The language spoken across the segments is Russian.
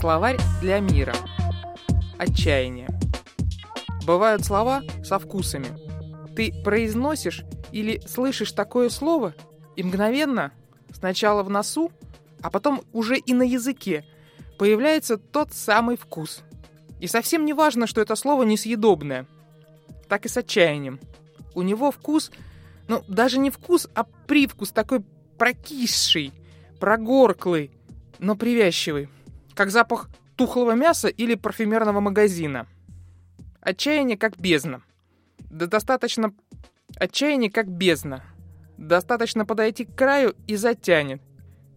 Словарь для мира. Отчаяние. Бывают слова со вкусами. Ты произносишь или слышишь такое слово, и мгновенно, сначала в носу, а потом уже и на языке, появляется тот самый вкус. И совсем не важно, что это слово несъедобное. Так и с отчаянием. У него вкус, ну, даже не вкус, а привкус такой прокисший, прогорклый, но привязчивый, как запах тухлого мяса или парфюмерного магазина. Отчаяние как бездна. Да достаточно... Отчаяние как бездна. Достаточно подойти к краю и затянет.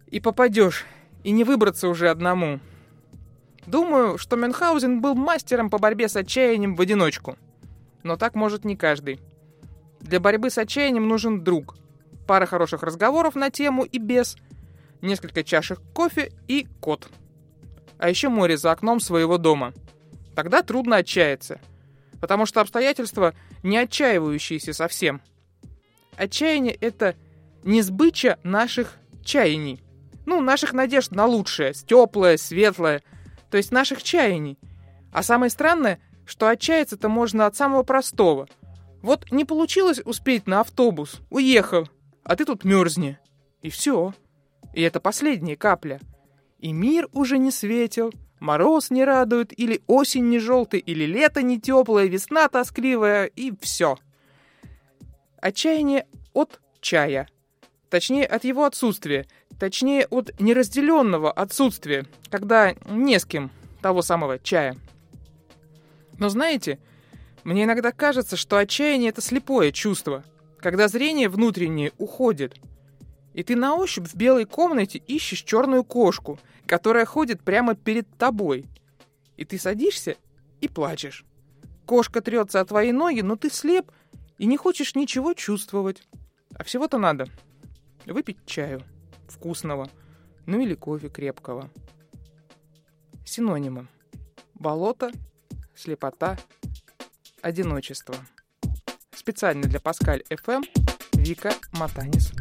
И попадешь, и не выбраться уже одному. Думаю, что Мюнхгаузен был мастером по борьбе с отчаянием в одиночку. Но так может не каждый. Для борьбы с отчаянием нужен друг. Пара хороших разговоров на тему и без – несколько чашек кофе и кот. А еще море за окном своего дома. Тогда трудно отчаяться, потому что обстоятельства не отчаивающиеся совсем. Отчаяние — это не сбыча наших чаяний. Ну, наших надежд на лучшее, теплое, светлое, то есть наших чаяний. А самое странное, что отчаяться-то можно от самого простого. Вот не получилось успеть на автобус, уехал, а ты тут мерзни. И все. И это последняя капля. И мир уже не светил, мороз не радует, или осень не желтый, или лето не теплое, весна тоскливая, и все. Отчаяние от чая. Точнее, от его отсутствия. Точнее, от неразделенного отсутствия, когда не с кем того самого чая. Но знаете, мне иногда кажется, что отчаяние — это слепое чувство, когда зрение внутреннее уходит — и ты на ощупь в белой комнате ищешь черную кошку, которая ходит прямо перед тобой. И ты садишься и плачешь. Кошка трется о твои ноги, но ты слеп и не хочешь ничего чувствовать. А всего-то надо выпить чаю вкусного, ну или кофе крепкого. Синонимы. Болото, слепота, одиночество. Специально для Паскаль FM Вика Матанис.